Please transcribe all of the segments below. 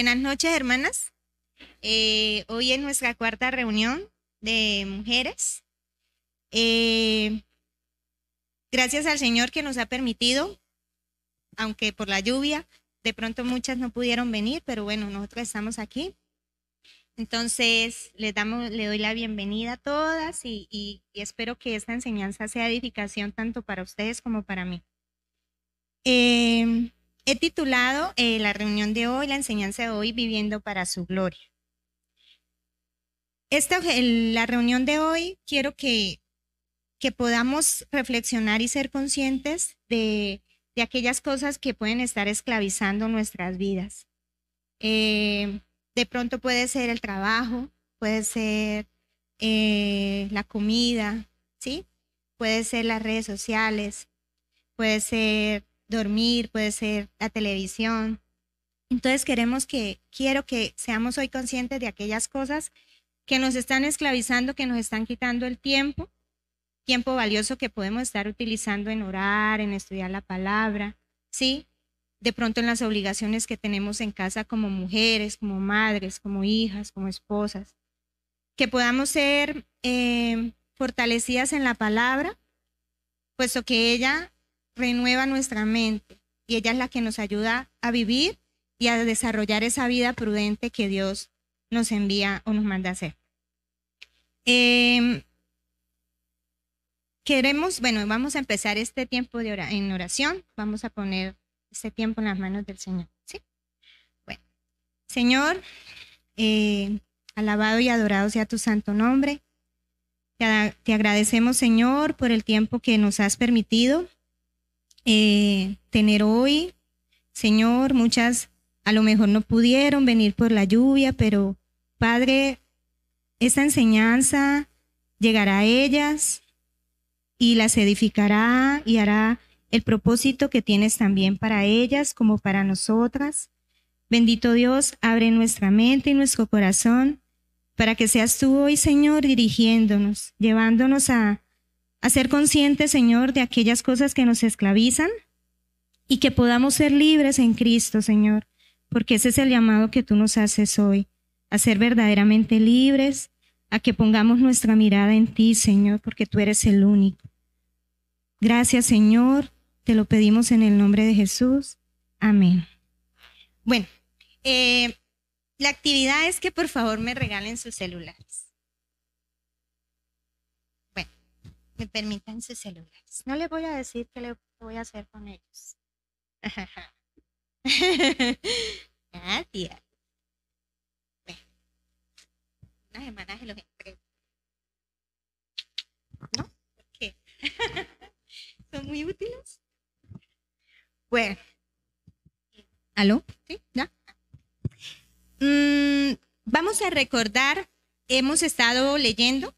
buenas noches, hermanas. Eh, hoy es nuestra cuarta reunión de mujeres. Eh, gracias al Señor que nos ha permitido, aunque por la lluvia, de pronto muchas no pudieron venir, pero bueno, nosotros estamos aquí. Entonces, les le doy la bienvenida a todas y, y espero que esta enseñanza sea edificación tanto para ustedes como para mí. Eh, he titulado eh, la reunión de hoy, la enseñanza de hoy, Viviendo para su gloria. Esta, la reunión de hoy quiero que, que podamos reflexionar y ser conscientes de, de, aquellas cosas que pueden estar esclavizando nuestras vidas. Eh, de pronto puede ser el trabajo, puede ser eh, la comida, ¿sí? Puede ser las redes sociales, puede ser dormir, puede ser la televisión. Entonces queremos que, quiero que seamos hoy conscientes de aquellas cosas que nos están esclavizando, que nos están quitando el tiempo, tiempo valioso que podemos estar utilizando en orar, en estudiar la palabra, ¿sí? De pronto en las obligaciones que tenemos en casa como mujeres, como madres, como hijas, como esposas. Que podamos ser eh, fortalecidas en la palabra, puesto que ella renueva nuestra mente y ella es la que nos ayuda a vivir y a desarrollar esa vida prudente que Dios nos envía o nos manda a hacer. Em, queremos, bueno, vamos a empezar este tiempo de en oración. Vamos a poner este tiempo en las manos del Señor. ¿sí? Bueno, Señor, eh, alabado y adorado sea tu santo nombre. te agradecemos, Señor, por el tiempo que nos has permitido eh, tener hoy. Señor, muchas a lo mejor no pudieron venir por la lluvia, pero Padre, esta enseñanza llegará a ellas y las edificará y hará el propósito que tienes también para ellas como para nosotras. Bendito Dios, abre nuestra mente y nuestro corazón para que seas tú hoy, Señor, dirigiéndonos, llevándonos a a ser conscientes, Señor, de aquellas cosas que nos esclavizan y que podamos ser libres en Cristo, Señor, porque ese es el llamado que tú nos haces hoy, a ser verdaderamente libres, a que pongamos nuestra mirada en ti, Señor, porque tú eres el único. Gracias, Señor, te lo pedimos en el nombre de Jesús. Amén. Bueno, eh, la actividad es que por favor me regalen sus celulares. Me permitan sus celulares. No les voy a decir qué le voy a hacer con ellos. Gracias. Bueno, semanas se los entrego. ¿No? ¿Por qué? ¿Son muy útiles? Bueno. ¿Aló? ¿Sí? ¿Ya? Mm, vamos a recordar, hemos estado leyendo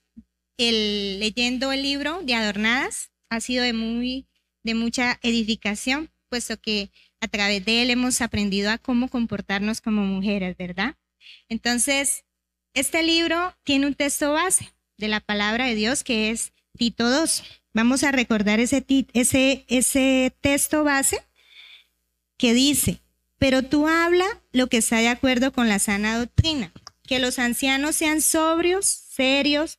el, leyendo el libro de Adornadas ha sido de, muy, de mucha edificación, puesto que a través de él hemos aprendido a cómo comportarnos como mujeres, ¿verdad? Entonces, este libro tiene un texto base de la palabra de Dios que es Tito 2. Vamos a recordar ese, ese, texto base que dice, pero tú habla lo que está de acuerdo con la sana doctrina, que los ancianos sean sobrios, serios,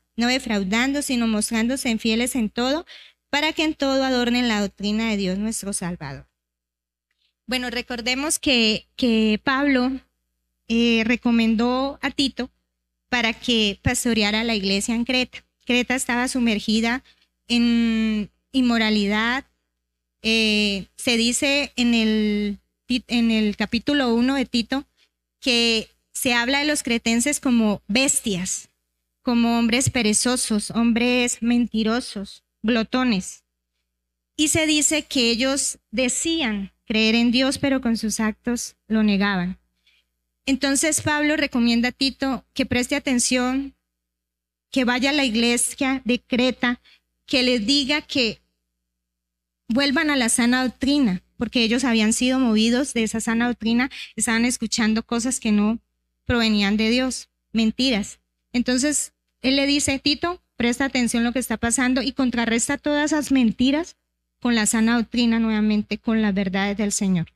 no defraudando, sino mostrándose fieles en todo, para que en todo adornen la doctrina de Dios nuestro Salvador. Bueno, recordemos que, que Pablo eh, recomendó a Tito para que pastoreara la iglesia en Creta. Creta estaba sumergida en inmoralidad. Eh, se dice en el, en el capítulo 1 de Tito que se habla de los cretenses como bestias, como hombres perezosos, hombres mentirosos, glotones. Y se dice que ellos decían creer en Dios, pero con sus actos lo negaban. Entonces Pablo recomienda a Tito que preste atención, que vaya a la iglesia de Creta, que les diga que vuelvan a la sana doctrina, porque ellos habían sido movidos de esa sana doctrina, estaban escuchando cosas que no provenían de Dios, mentiras. Entonces, él le dice, Tito, presta atención a lo que está pasando y contrarresta todas esas mentiras con la sana doctrina nuevamente, con las verdades del Señor.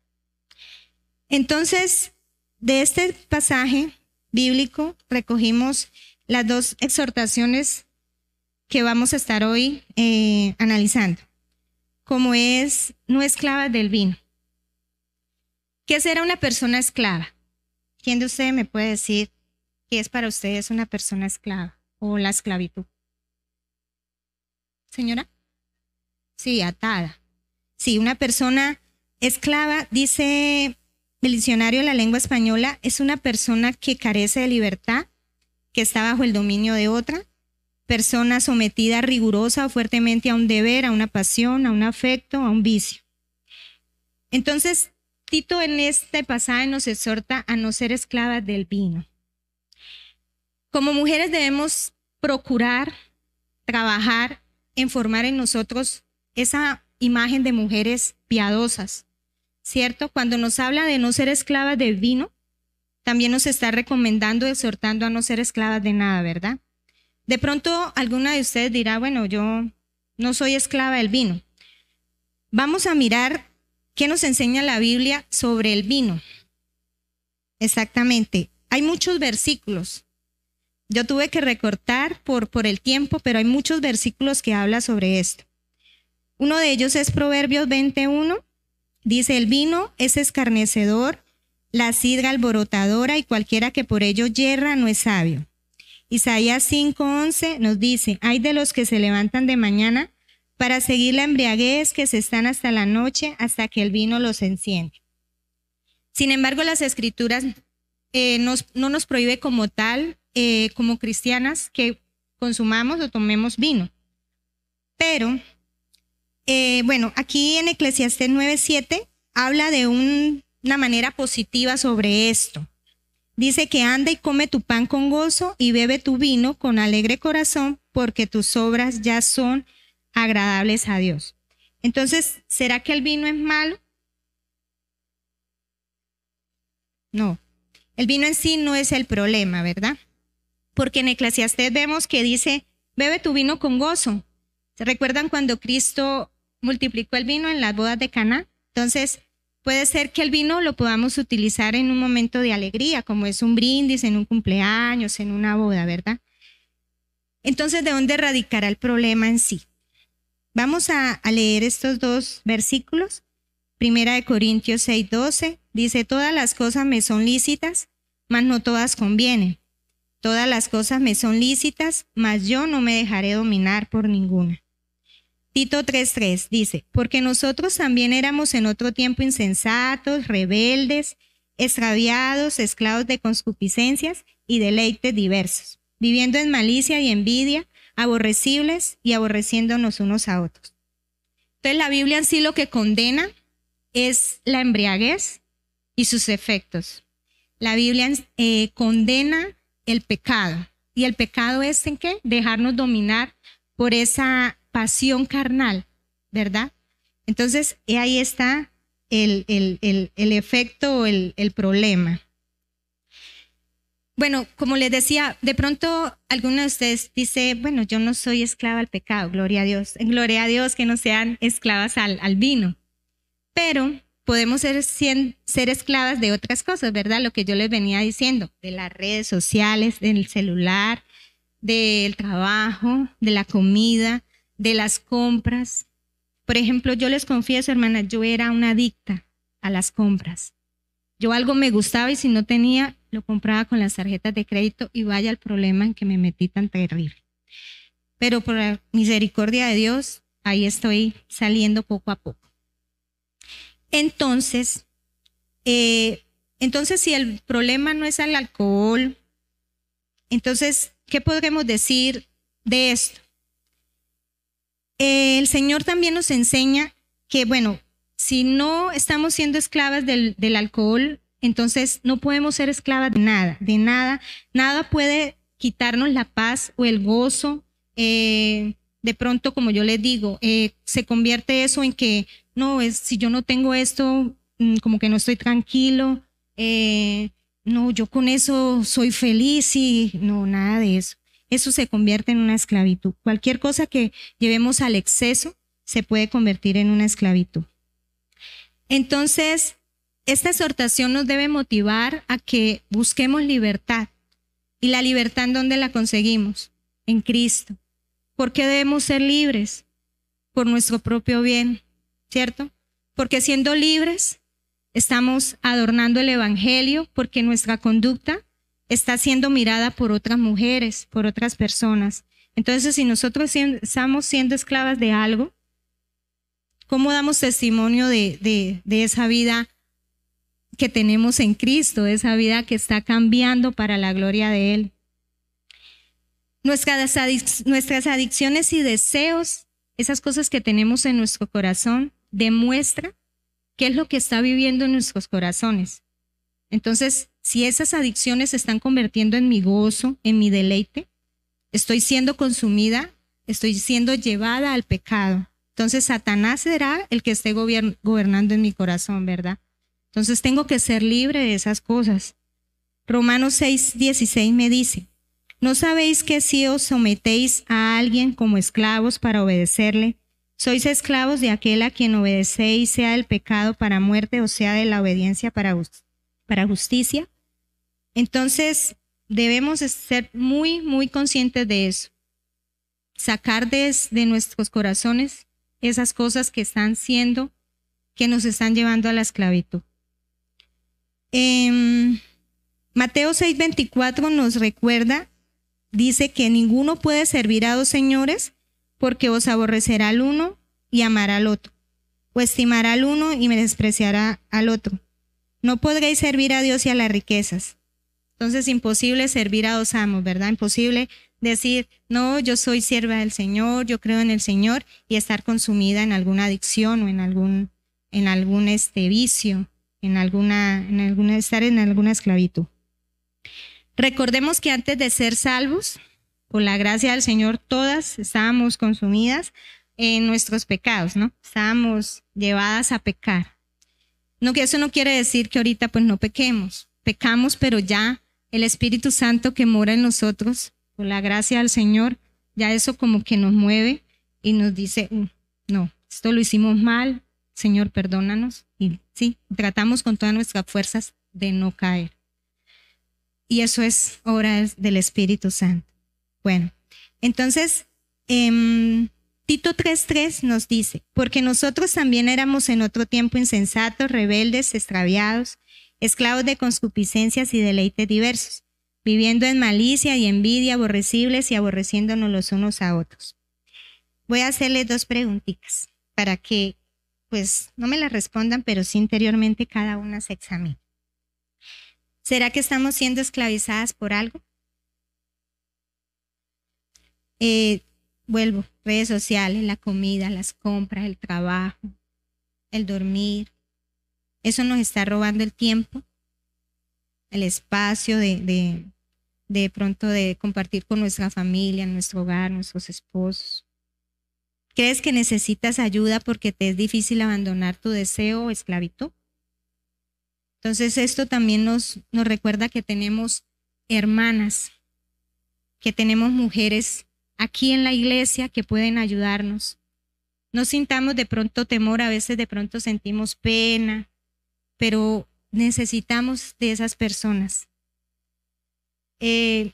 Entonces, de este pasaje bíblico recogimos las dos exhortaciones que vamos a estar hoy eh, analizando, como es no esclava del vino. ¿Qué será una persona esclava? ¿Quién de ustedes me puede decir qué es para ustedes una persona esclava o la esclavitud? Señora. Sí, atada. Sí, una persona esclava, dice el diccionario de la lengua española, es una persona que carece de libertad, que está bajo el dominio de otra, persona sometida rigurosa o fuertemente a un deber, a una pasión, a un afecto, a un vicio. Entonces, Tito en este pasaje nos exhorta a no ser esclavas del vino. Como mujeres debemos procurar trabajar en formar en nosotros esa imagen de mujeres piadosas, ¿cierto? Cuando nos habla de no ser esclavas del vino, también nos está recomendando, exhortando a no ser esclavas de nada, ¿verdad? De pronto alguna de ustedes dirá, bueno, yo no soy esclava del vino. Vamos a mirar qué nos enseña la Biblia sobre el vino. Exactamente. Hay muchos versículos. Yo tuve que recortar por, por el tiempo, pero hay muchos versículos que habla sobre esto. Uno de ellos es Proverbios 21. Dice, el vino es escarnecedor, la sidra alborotadora y cualquiera que por ello yerra no es sabio. Isaías 5:11 nos dice, hay de los que se levantan de mañana para seguir la embriaguez que se están hasta la noche hasta que el vino los enciende. Sin embargo, las escrituras eh, no nos prohíbe como tal, eh, como cristianas, que consumamos o tomemos vino. Pero eh, bueno, aquí en Eclesiastés 9:7 habla de una manera positiva sobre esto. Dice que anda y come tu pan con gozo y bebe tu vino con alegre corazón porque tus obras ya son agradables a Dios. Entonces, ¿será que el vino es malo? No, el vino en sí no es el problema, ¿verdad? Porque en Eclesiastés vemos que dice, bebe tu vino con gozo. ¿Se recuerdan cuando Cristo multiplicó el vino en las bodas de Cana. Entonces, puede ser que el vino lo podamos utilizar en un momento de alegría, como es un brindis, en un cumpleaños, en una boda, ¿verdad? Entonces, ¿de dónde radicará el problema en sí? Vamos a, leer estos dos versículos. Primera de Corintios 6, 12 dice, todas las cosas me son lícitas, mas no todas convienen. Todas las cosas me son lícitas, mas yo no me dejaré dominar por ninguna. Tito 3.3 dice, porque nosotros también éramos en otro tiempo insensatos, rebeldes, extraviados, esclavos de concupiscencias y deleites diversos, viviendo en malicia y envidia, aborrecibles y aborreciéndonos unos a otros. Entonces la Biblia en sí lo que condena es la embriaguez y sus efectos. La Biblia eh, condena el pecado. ¿Y el pecado es en qué? Dejarnos dominar por esa pasión carnal, ¿verdad? Entonces, ahí está el, el, efecto o el, problema. Bueno, como les decía, de pronto alguno de ustedes dice, bueno, yo no soy esclava al pecado, gloria a Dios. Gloria a Dios que no sean esclavas al, al vino. Pero podemos ser, esclavas de otras cosas, ¿verdad? Lo que yo les venía diciendo, de las redes sociales, del celular, del trabajo, de la comida, de las compras. Por ejemplo, yo les confieso, hermana, yo era una adicta a las compras. Yo algo me gustaba y si no tenía, lo compraba con las tarjetas de crédito y vaya el problema en que me metí tan terrible. Pero por la misericordia de Dios, ahí estoy saliendo poco a poco. Entonces, eh, entonces si el problema no es el alcohol, entonces, ¿qué podemos decir de esto? el Señor también nos enseña que, bueno, si no estamos siendo esclavas del, alcohol, Entonces no podemos ser esclavas de nada, de nada. Nada puede quitarnos la paz o el gozo. Eh, de pronto, como yo les digo, eh, se convierte eso en que, no, es, si yo no tengo esto, mm, como que no estoy tranquilo, eh, no, yo con eso soy feliz y no, nada de eso. Eso se convierte en una esclavitud. Cualquier cosa que llevemos al exceso se puede convertir en una esclavitud. Entonces, esta exhortación nos debe motivar a que busquemos libertad. ¿Y la libertad en dónde la conseguimos? En Cristo. ¿Por qué debemos ser libres? Por nuestro propio bien, ¿cierto? Porque siendo libres estamos adornando el Evangelio porque nuestra conducta está siendo mirada por otras mujeres, por otras personas. Entonces, si nosotros estamos siendo esclavas de algo, ¿cómo damos testimonio de, esa vida que tenemos en Cristo, de esa vida que está cambiando para la gloria de Él? Nuestras, adicciones y deseos, esas cosas que tenemos en nuestro corazón, demuestra qué es lo que está viviendo en nuestros corazones. Entonces, si esas adicciones se están convirtiendo en mi gozo, en mi deleite, estoy siendo consumida, estoy siendo llevada al pecado. Entonces, Satanás será el que esté gobernando en mi corazón, ¿verdad? Entonces, tengo que ser libre de esas cosas. Romanos 6, 16 me dice, ¿no sabéis que si os sometéis a alguien como esclavos para obedecerle, sois esclavos de aquel a quien obedecéis, sea del pecado para muerte o sea de la obediencia para, justicia. Entonces, debemos ser muy, muy conscientes de eso. Sacar de, nuestros corazones esas cosas que están siendo, que nos están llevando a la esclavitud. Eh, Mateo 6:24 nos recuerda, dice que ninguno puede servir a dos señores porque os aborrecerá al uno y amará al otro, o estimará al uno y me despreciará al otro. No podréis servir a Dios y a las riquezas. Entonces, imposible servir a dos amos, ¿verdad? Imposible decir, no, yo soy sierva del Señor, yo creo en el Señor y estar consumida en alguna adicción o en algún, en algún este vicio, en alguna, en alguna, estar en alguna esclavitud. Recordemos que antes de ser salvos, por la gracia del Señor, todas estábamos consumidas en nuestros pecados, ¿no? Estábamos llevadas a pecar. No que eso no quiere decir que ahorita pues no pequemos. Pecamos, pero ya el Espíritu Santo que mora en nosotros, por la gracia del Señor, ya eso como que nos mueve y nos dice, mm, no, esto lo hicimos mal, Señor, perdónanos. Y sí, tratamos con todas nuestras fuerzas de no caer. Y eso es obra del Espíritu Santo. Bueno, entonces, eh, Tito 3.3 nos dice, porque nosotros también éramos en otro tiempo insensatos, rebeldes, extraviados, esclavos de concupiscencias y deleites diversos, viviendo en malicia y envidia, aborrecibles y aborreciéndonos los unos a otros. Voy a hacerles dos preguntitas para que, pues, no me las respondan, pero sí interiormente cada una se examine. ¿Será que estamos siendo esclavizadas por algo? Eh, vuelvo, redes sociales, la comida, las compras, el trabajo, el dormir. Eso nos está robando el tiempo, el espacio de, pronto de compartir con nuestra familia, nuestro hogar, nuestros esposos. ¿Crees que necesitas ayuda porque te es difícil abandonar tu deseo o esclavitud? Entonces esto también nos, recuerda que tenemos hermanas, que tenemos mujeres aquí en la iglesia que pueden ayudarnos. No sintamos de pronto temor, a veces de pronto sentimos pena, pero necesitamos de esas personas. Eh,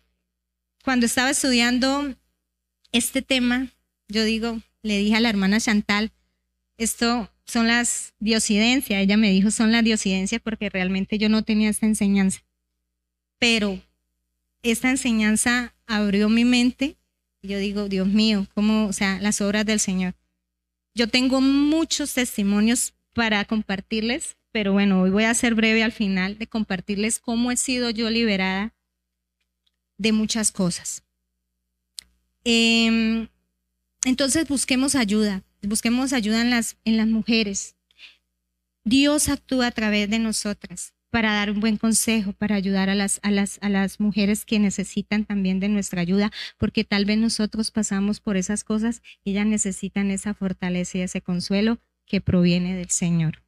cuando estaba estudiando este tema, yo digo, le dije a la hermana Chantal, esto son las diosidencias, ella me dijo son las diosidencias porque realmente yo no tenía esta enseñanza, pero esta enseñanza abrió mi mente yo digo, Dios mío, cómo, o sea, las obras del Señor. Yo tengo muchos testimonios para compartirles, pero bueno, hoy voy a ser breve al final de compartirles cómo he sido yo liberada de muchas cosas. Em, entonces busquemos ayuda, busquemos ayuda en las, mujeres. Dios actúa a través de nosotras. para dar un buen consejo, para ayudar a las, a las, a las mujeres que necesitan también de nuestra ayuda, porque tal vez nosotros pasamos por esas cosas y ellas necesitan esa fortaleza y ese consuelo que proviene del Señor.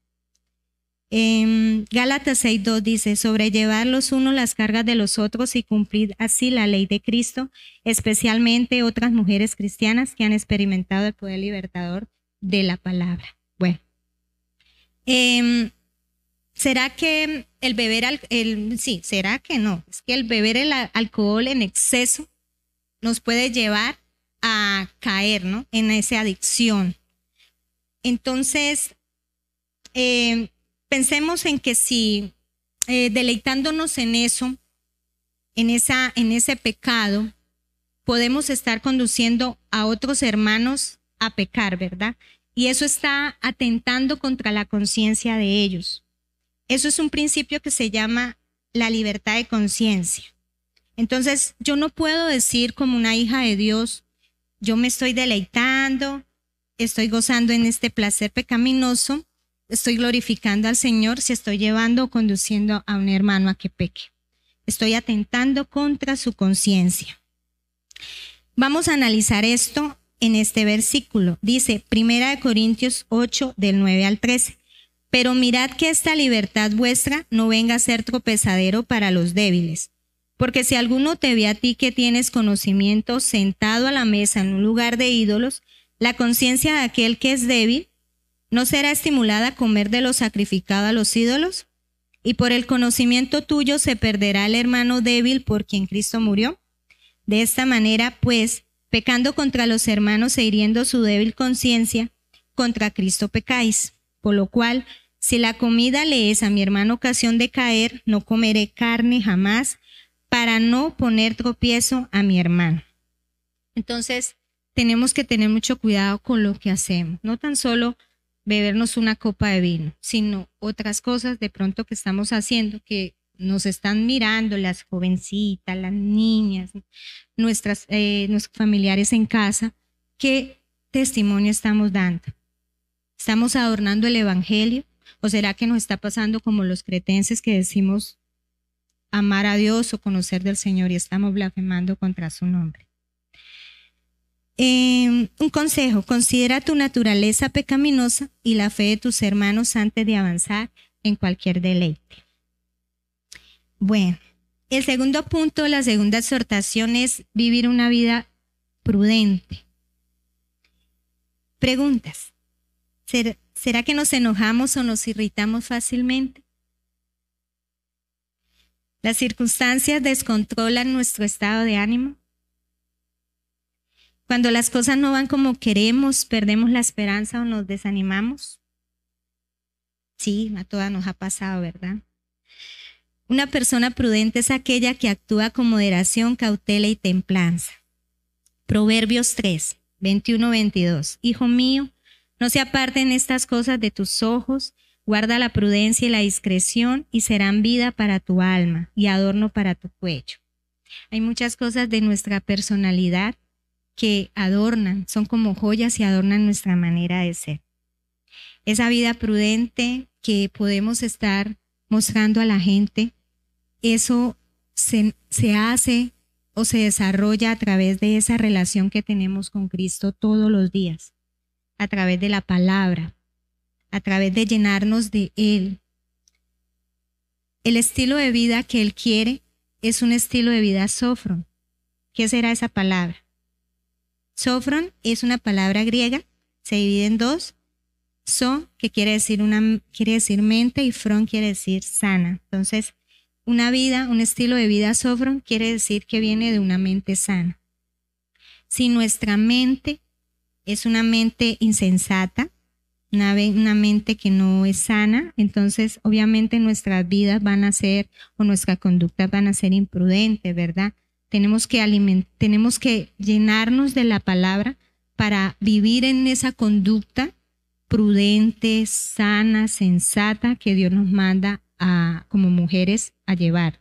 En Gálatas 6.2 dice, sobrellevar los unos las cargas de los otros y cumplir así la ley de Cristo, especialmente otras mujeres cristianas que han experimentado el poder libertador de la palabra. Bueno, em, ¿será que el beber, el, sí, será que no? Es que el beber el alcohol en exceso nos puede llevar a caer, ¿no? En esa adicción. Entonces, eh, pensemos en que si eh, deleitándonos en eso, en, esa, en ese pecado, podemos estar conduciendo a otros hermanos a pecar, ¿verdad? Y eso está atentando contra la conciencia de ellos. Eso es un principio que se llama la libertad de conciencia. Entonces, yo no puedo decir como una hija de Dios, yo me estoy deleitando, estoy gozando en este placer pecaminoso, estoy glorificando al Señor si estoy llevando o conduciendo a un hermano a que peque. Estoy atentando contra su conciencia. Vamos a analizar esto en este versículo. Dice, Primera de Corintios 8, del 9 al 13. Pero mirad que esta libertad vuestra no venga a ser tropezadero para los débiles. Porque si alguno te ve a ti que tienes conocimiento sentado a la mesa en un lugar de ídolos, la conciencia de aquel que es débil ¿No será estimulada a comer de lo sacrificado a los ídolos? ¿Y por el conocimiento tuyo se perderá el hermano débil por quien Cristo murió? De esta manera, pues, pecando contra los hermanos e hiriendo su débil conciencia, contra Cristo pecáis. Por lo cual, si la comida le es a mi hermano ocasión de caer, no comeré carne jamás, para no poner tropiezo a mi hermano. Entonces, tenemos que tener mucho cuidado con lo que hacemos, no tan solo bebernos una copa de vino, sino otras cosas de pronto que estamos haciendo que nos están mirando las jovencitas, las niñas, nuestras, eh, nuestros familiares en casa, ¿qué testimonio estamos dando? ¿Estamos adornando el Evangelio? ¿O será que nos está pasando como los cretenses que decimos amar a Dios o conocer del Señor y estamos blasfemando contra su nombre? Em, un consejo, considera tu naturaleza pecaminosa y la fe de tus hermanos antes de avanzar en cualquier deleite. Bueno, el segundo punto, la segunda exhortación es vivir una vida prudente. Preguntas. ¿Será que nos enojamos o nos irritamos fácilmente? ¿Las circunstancias descontrolan nuestro estado de ánimo? Cuando las cosas no van como queremos, perdemos la esperanza o nos desanimamos. Sí, a todas nos ha pasado, ¿verdad? Una persona prudente es aquella que actúa con moderación, cautela y templanza. Proverbios 3, 21, 22. Hijo mío, no se aparten estas cosas de tus ojos, guarda la prudencia y la discreción y serán vida para tu alma y adorno para tu cuello. Hay muchas cosas de nuestra personalidad que adornan, son como joyas y adornan nuestra manera de ser. Esa vida prudente que podemos estar mostrando a la gente, eso se, se hace o se desarrolla a través de esa relación que tenemos con Cristo todos los días, a través de la palabra, a través de llenarnos de Él. El estilo de vida que Él quiere es un estilo de vida sofro. ¿Qué será esa palabra? Sofron es una palabra griega, se divide en dos. So, que quiere decir, una, quiere decir mente, y fron quiere decir sana. Entonces, una vida, un estilo de vida sofron quiere decir que viene de una mente sana. Si nuestra mente es una mente insensata, una, una, mente que no es sana, entonces obviamente nuestras vidas van a ser o nuestra conducta van a ser imprudentes, ¿verdad? Tenemos que, tenemos que llenarnos de la palabra para vivir en esa conducta prudente, sana, sensata que Dios nos manda a, como mujeres a llevar.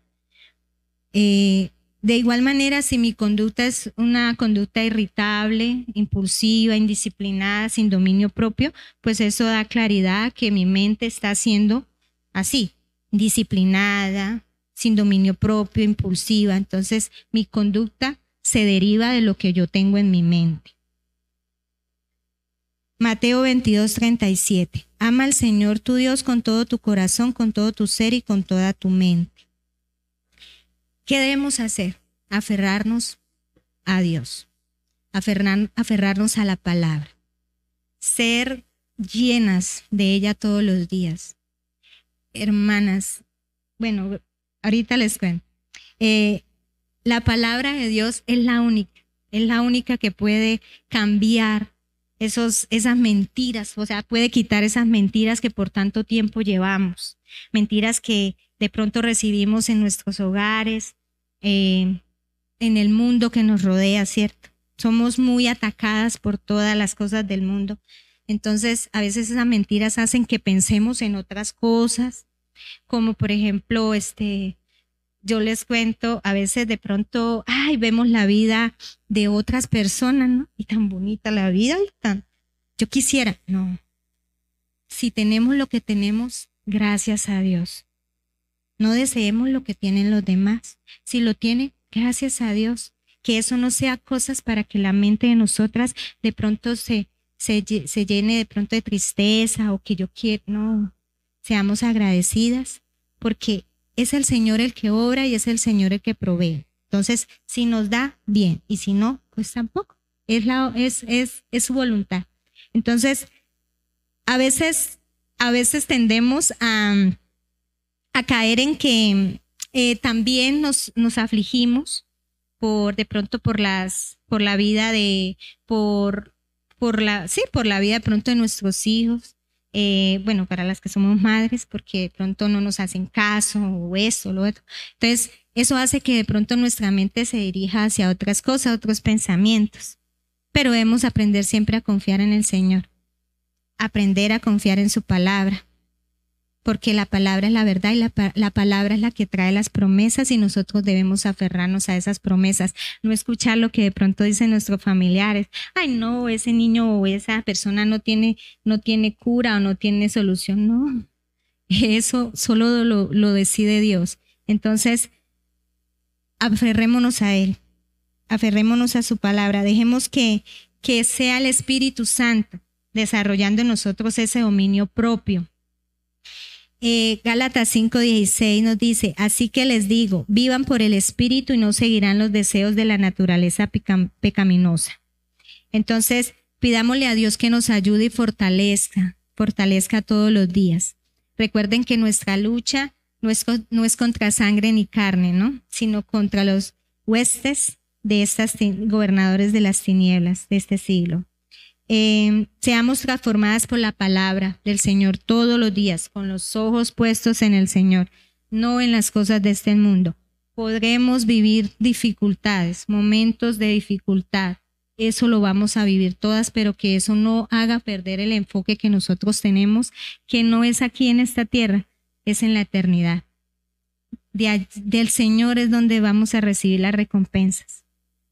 Eh, de igual manera, si mi conducta es una conducta irritable, impulsiva, indisciplinada, sin dominio propio, pues eso da claridad que mi mente está siendo así, disciplinada, sin dominio propio, impulsiva. Entonces mi conducta se deriva de lo que yo tengo en mi mente. Mateo 22, 37. Ama al Señor tu Dios con todo tu corazón, con todo tu ser y con toda tu mente. ¿Qué debemos hacer? Aferrarnos a Dios, aferrarnos a la palabra, ser llenas de ella todos los días. Hermanas, bueno, ahorita les cuento. Eh, la palabra de Dios es la única, es la única que puede cambiar esos, esas mentiras, o sea, puede quitar esas mentiras que por tanto tiempo llevamos, mentiras que de pronto recibimos en nuestros hogares, eh, en el mundo que nos rodea, ¿cierto? Somos muy atacadas por todas las cosas del mundo. Entonces, a veces esas mentiras hacen que pensemos en otras cosas, como por ejemplo, este, yo les cuento, a veces de pronto, ay, vemos la vida de otras personas, ¿no? Y tan bonita la vida, y tan, yo quisiera, no. Si tenemos lo que tenemos, gracias a Dios. No deseemos lo que tienen los demás. Si lo tiene, gracias a Dios. Que eso no sea cosas para que la mente de nosotras de pronto se, se, se llene de pronto de tristeza o que yo quiero, no. Seamos agradecidas porque es el Señor el que obra y es el Señor el que provee. Entonces, si nos da, bien, y si no, pues tampoco. Es, la, es, es, es su voluntad. Entonces, a veces, a veces tendemos a, a caer en que eh, también nos, nos afligimos por de pronto por las, por la vida de, por, por la, sí, por la vida de pronto de nuestros hijos, eh, bueno, para las que somos madres, porque de pronto no nos hacen caso o eso, lo otro. Entonces, eso hace que de pronto nuestra mente se dirija hacia otras cosas, otros pensamientos. Pero debemos aprender siempre a confiar en el Señor, aprender a confiar en su palabra, porque la palabra es la verdad y la, la, palabra es la que trae las promesas y nosotros debemos aferrarnos a esas promesas, no escuchar lo que de pronto dicen nuestros familiares, ay no, ese niño o esa persona no tiene, no tiene cura o no tiene solución, no, eso solo lo, lo decide Dios. Entonces, aferrémonos a Él, aferrémonos a su palabra, dejemos que, que sea el Espíritu Santo desarrollando en nosotros ese dominio propio eh, Gálatas 5:16 nos dice, así que les digo, vivan por el Espíritu y no seguirán los deseos de la naturaleza pecaminosa. Entonces, pidámosle a Dios que nos ayude y fortalezca, fortalezca todos los días. Recuerden que nuestra lucha no es, contra sangre ni carne, ¿no? Sino contra los huestes de estas gobernadores de las tinieblas de este siglo. Em, seamos transformadas por la palabra del Señor todos los días, con los ojos puestos en el Señor, no en las cosas de este mundo. Podremos vivir dificultades, momentos de dificultad. Eso lo vamos a vivir todas, pero que eso no haga perder el enfoque que nosotros tenemos, que no es aquí en esta tierra, es en la eternidad. del Señor es donde vamos a recibir las recompensas.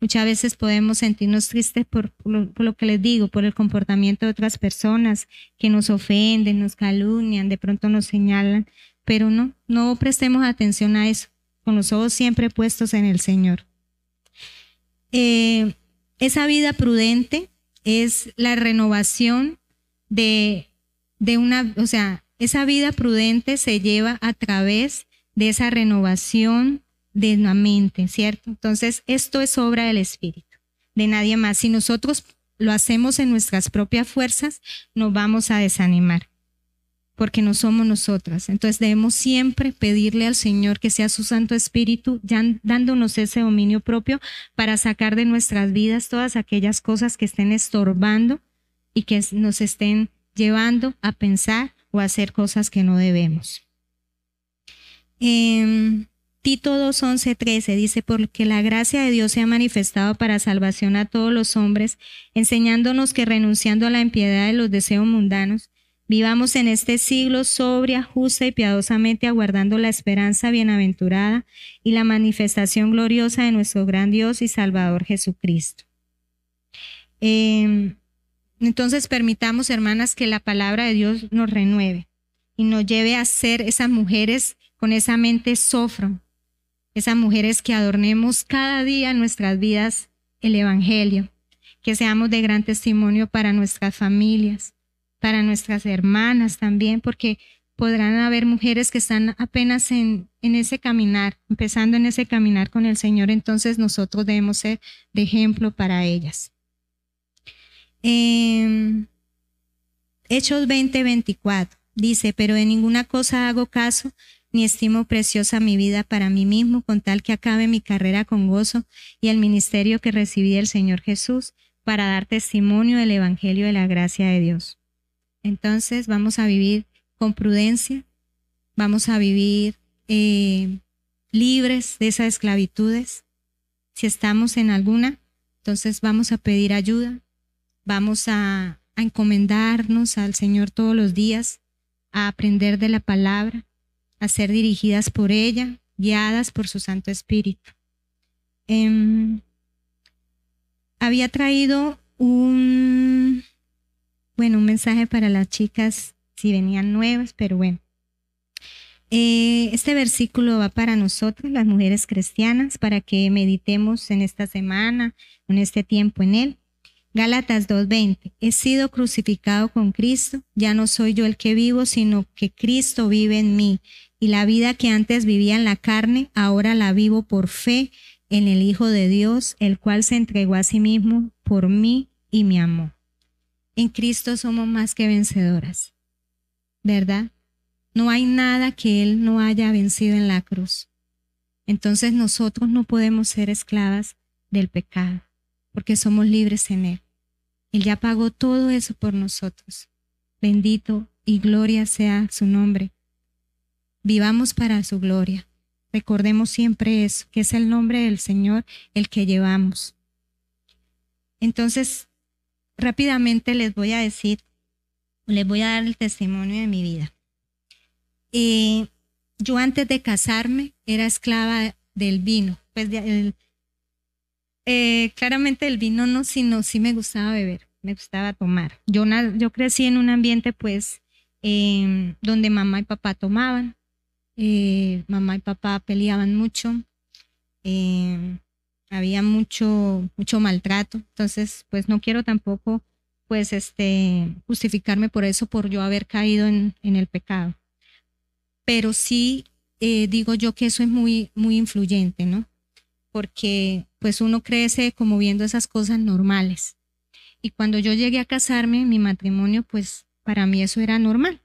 Muchas veces podemos sentirnos tristes por, lo, que les digo, por el comportamiento de otras personas que nos ofenden, nos calumnian, de pronto nos señalan, pero no, no prestemos atención a eso, con los ojos siempre puestos en el Señor. Eh, esa vida prudente es la renovación de, de una, o sea, esa vida prudente se lleva a través de esa renovación de la mente, ¿cierto? Entonces, esto es obra del Espíritu, de nadie más. Si nosotros lo hacemos en nuestras propias fuerzas, nos vamos a desanimar, porque no somos nosotras. Entonces, debemos siempre pedirle al Señor que sea su Santo Espíritu, ya dándonos ese dominio propio para sacar de nuestras vidas todas aquellas cosas que estén estorbando y que nos estén llevando a pensar o a hacer cosas que no debemos. Eh, Tito 2, 11, 13 dice, porque la gracia de Dios se ha manifestado para salvación a todos los hombres, enseñándonos que renunciando a la impiedad de los deseos mundanos, vivamos en este siglo sobria, justa y piadosamente aguardando la esperanza bienaventurada y la manifestación gloriosa de nuestro gran Dios y Salvador Jesucristo. Em, entonces permitamos, hermanas, que la palabra de Dios nos renueve y nos lleve a ser esas mujeres con esa mente sofro. Esas mujeres que adornemos cada día en nuestras vidas el Evangelio, que seamos de gran testimonio para nuestras familias, para nuestras hermanas también, porque podrán haber mujeres que están apenas en, ese caminar, empezando en ese caminar con el Señor, entonces nosotros debemos ser de ejemplo para ellas. Eh, Hechos 20, 24 dice, pero de ninguna cosa hago caso, ni estimo preciosa mi vida para mí mismo, con tal que acabe mi carrera con gozo y el ministerio que recibí del Señor Jesús para dar testimonio del Evangelio de la gracia de Dios. Entonces vamos a vivir con prudencia, vamos a vivir eh, libres de esas esclavitudes. Si estamos en alguna, entonces vamos a pedir ayuda, vamos a, a encomendarnos al Señor todos los días, a aprender de la palabra, a ser dirigidas por ella, guiadas por su Santo Espíritu. Eh, había traído un, bueno, un mensaje para las chicas si venían nuevas, pero bueno. Eh, este versículo va para nosotros, las mujeres cristianas, para que meditemos en esta semana, en este tiempo en él. Gálatas 2.20. He sido crucificado con Cristo, ya no soy yo el que vivo, sino que Cristo vive en mí. Y la vida que antes vivía en la carne, ahora la vivo por fe en el Hijo de Dios, el cual se entregó a sí mismo por mí y me amó. En Cristo somos más que vencedoras. ¿verdad? No hay nada que Él no haya vencido en la cruz. Entonces nosotros no podemos ser esclavas del pecado, porque somos libres en Él. Él ya pagó todo eso por nosotros. Bendito y gloria sea su nombre. Vivamos para su gloria. Recordemos siempre eso, que es el nombre del Señor el que llevamos. Entonces, rápidamente les voy a decir les voy a dar el testimonio de mi vida. Eh, yo antes de casarme era esclava del vino. Pues eh, claramente el vino no, sino sí me gustaba beber, me gustaba tomar. Yo, yo crecí en un ambiente pues em, donde mamá y papá tomaban, eh, mamá y papá peleaban mucho, em, había mucho, mucho maltrato, entonces pues no quiero tampoco pues este, justificarme por eso, por yo haber caído en, el pecado. Pero sí eh, digo yo que eso es muy, muy influyente, ¿no? Porque pues uno crece como viendo esas cosas normales. Y cuando yo llegué a casarme, mi matrimonio, pues para mí eso era normal.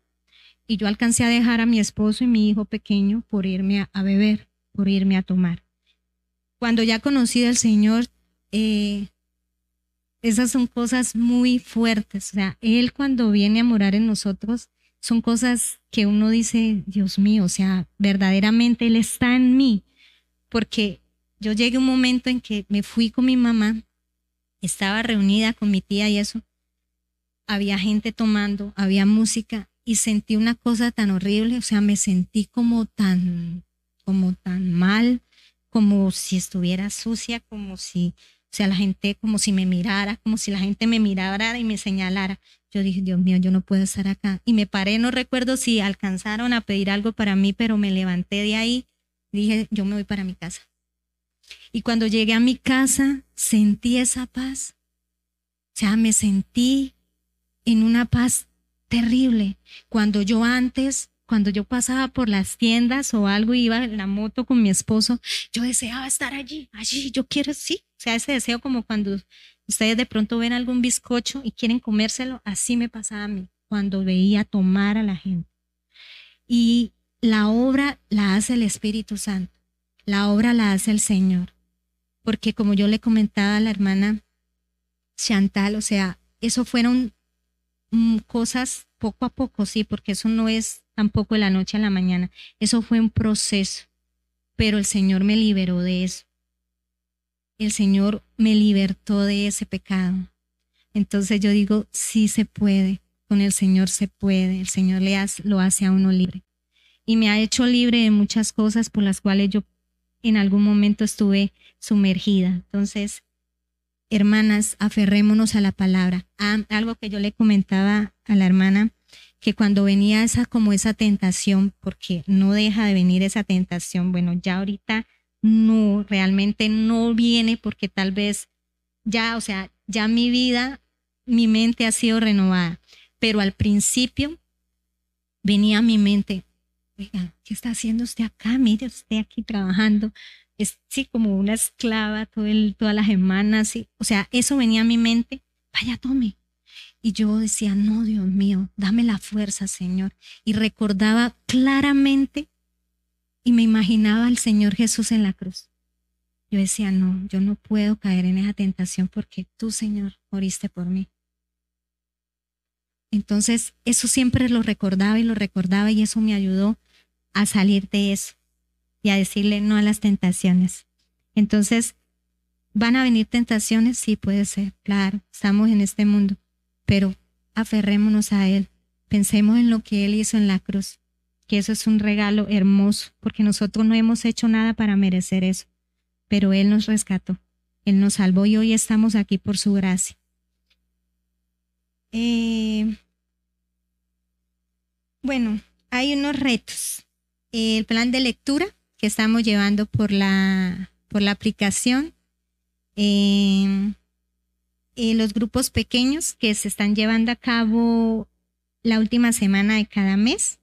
Y yo alcancé a dejar a mi esposo y mi hijo pequeño por irme a, beber, por irme a tomar. Cuando ya conocí al Señor, eh, esas son cosas muy fuertes. O sea, Él cuando viene a morar en nosotros, son cosas que uno dice, Dios mío, o sea, verdaderamente Él está en mí. Porque yo llegué un momento en que me fui con mi mamá, estaba reunida con mi tía y eso. Había gente tomando, había música y sentí una cosa tan horrible, o sea, me sentí como tan, como tan mal, como si estuviera sucia, como si o sea, la gente como si me mirara, como si la gente me mirara y me señalara. Yo dije, Dios mío, yo no puedo estar acá. Y me paré, no recuerdo si alcanzaron a pedir algo para mí, pero me levanté de ahí dije, yo me voy para mi casa. Y cuando llegué a mi casa, sentí esa paz. O sea, me sentí en una paz terrible. Cuando yo antes cuando yo pasaba por las tiendas o algo, iba en la moto con mi esposo, yo deseaba estar allí, allí, yo quiero, sí. O sea, ese deseo como cuando ustedes de pronto ven algún bizcocho y quieren comérselo, así me pasaba a mí, cuando veía tomar a la gente. Y la obra la hace el Espíritu Santo, la obra la hace el Señor. Porque como yo le comentaba a la hermana Chantal, o sea, eso fueron mm, cosas poco a poco, sí, porque eso no es tampoco de la noche a la mañana. Eso fue un proceso, pero el Señor me liberó de eso. El Señor me libertó de ese pecado. Entonces yo digo, sí se puede, con el Señor se puede, el Señor le lo hace a uno libre. Y me ha hecho libre de muchas cosas por las cuales yo en algún momento estuve sumergida. Entonces, hermanas, aferrémonos a la palabra. Ah, algo que yo le comentaba a la hermana que cuando venía esa como esa tentación, porque no deja de venir esa tentación, bueno, ya ahorita no, realmente no viene porque tal vez ya, o sea, ya mi vida, mi mente ha sido renovada, pero al principio venía a mi mente, oiga, ¿qué está haciendo usted acá? Mire, usted aquí trabajando, es sí, como una esclava todo el, todas las semanas, sí. o sea, eso venía a mi mente, vaya, tome. Y yo decía, no, Dios mío, dame la fuerza, Señor. Y recordaba claramente y me imaginaba al Señor Jesús en la cruz. Yo decía, no, yo no puedo caer en esa tentación porque tú, Señor, moriste por mí. Entonces, eso siempre lo recordaba y lo recordaba y eso me ayudó a salir de eso y a decirle no a las tentaciones. Entonces, ¿van a venir tentaciones? Sí, puede ser, claro, estamos en este mundo, pero aferrémonos a Él, pensemos en lo que Él hizo en la cruz, que eso es un regalo hermoso, porque nosotros no hemos hecho nada para merecer eso pero Él nos rescató, Él nos salvó y hoy estamos aquí por su gracia. Eh, bueno, hay unos retos. El plan de lectura que estamos llevando por la, por la aplicación. Eh, eh, los grupos pequeños que se están llevando a cabo la última semana de cada mes,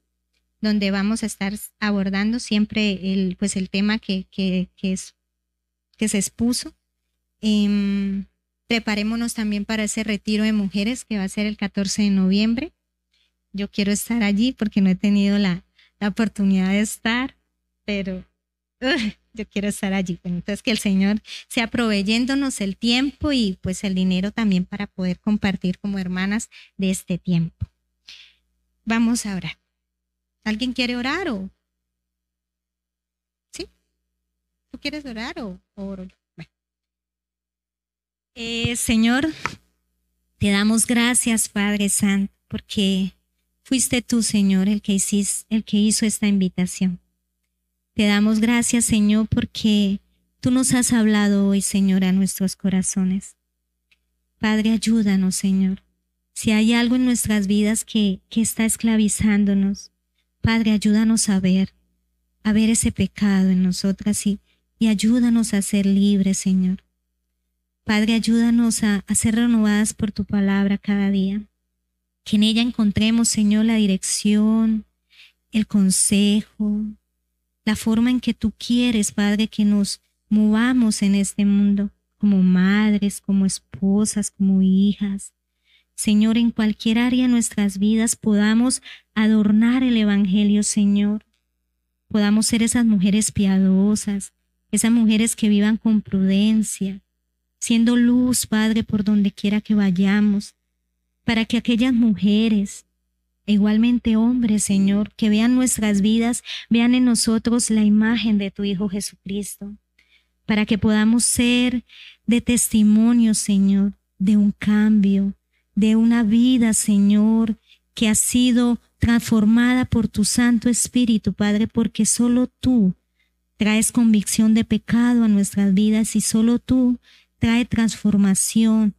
donde vamos a estar abordando siempre el, pues el tema que, que, que se expuso. Em, preparémonos también para ese retiro de mujeres que va a ser el 14 de noviembre. Yo quiero estar allí porque no he tenido la, oportunidad de estar, pero yo quiero estar allí. Entonces, que el Señor sea proveyéndonos el tiempo y pues el dinero también para poder compartir como hermanas de este tiempo. Vamos a orar. ¿Alguien quiere orar o ¿Tú quieres orar o, oro? Eh, Señor, te damos gracias, Padre Santo, porque fuiste tú, Señor, el que, el que hizo esta invitación. Te damos gracias, Señor, porque tú nos has hablado hoy, Señor, a nuestros corazones. Padre, ayúdanos, Señor. Si hay algo en nuestras vidas que, que está esclavizándonos, Padre, ayúdanos a ver, a ver ese pecado en nosotras y y ayúdanos a ser libres, Señor. Padre, ayúdanos a, ser renovadas por tu palabra cada día. Que en ella encontremos, Señor, la dirección, el consejo, la forma en que tú quieres, Padre, que nos movamos en este mundo como madres, como esposas, como hijas. Señor, en cualquier área de nuestras vidas podamos adornar el Evangelio, Señor. Podamos ser esas mujeres piadosas, esas mujeres que vivan con prudencia, siendo luz, Padre, por donde quiera que vayamos, para que aquellas mujeres, igualmente hombres, Señor, que vean nuestras vidas, vean en nosotros la imagen de tu Hijo Jesucristo, para que podamos ser de testimonio, Señor, de un cambio, de una vida, Señor, que ha sido transformada por tu Santo Espíritu, Padre, porque solo tú traes convicción de pecado a nuestras vidas y solo tú trae transformación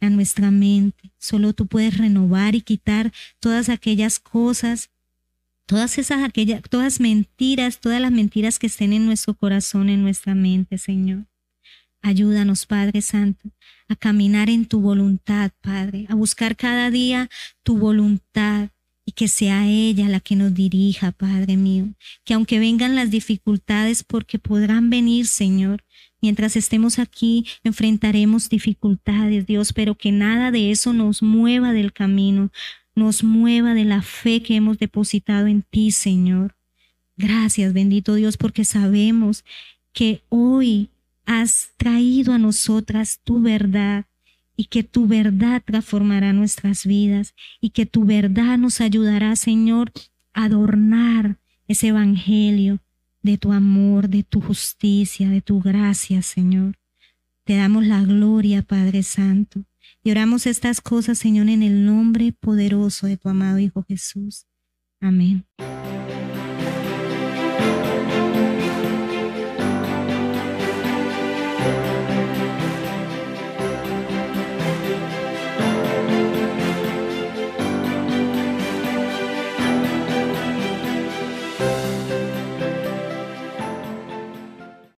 a nuestra mente. Solo tú puedes renovar y quitar todas aquellas cosas, todas esas aquellas, todas mentiras, todas las mentiras que estén en nuestro corazón, en nuestra mente, Señor. Ayúdanos, Padre Santo, a caminar en tu voluntad, Padre, a buscar cada día tu voluntad, y que sea ella la que nos dirija, Padre mío. Que aunque vengan las dificultades, porque podrán venir, Señor, mientras estemos aquí, enfrentaremos dificultades, Dios, pero que nada de eso nos mueva del camino, nos mueva de la fe que hemos depositado en ti, Señor. Gracias, bendito Dios, porque sabemos que hoy has traído a nosotras tu verdad y que tu verdad transformará nuestras vidas y que tu verdad nos ayudará, Señor, a adornar ese evangelio de tu amor, de tu justicia, de tu gracia, Señor. Te damos la gloria, Padre Santo, y oramos estas cosas, Señor, en el nombre poderoso de tu amado Hijo Jesús. Amén.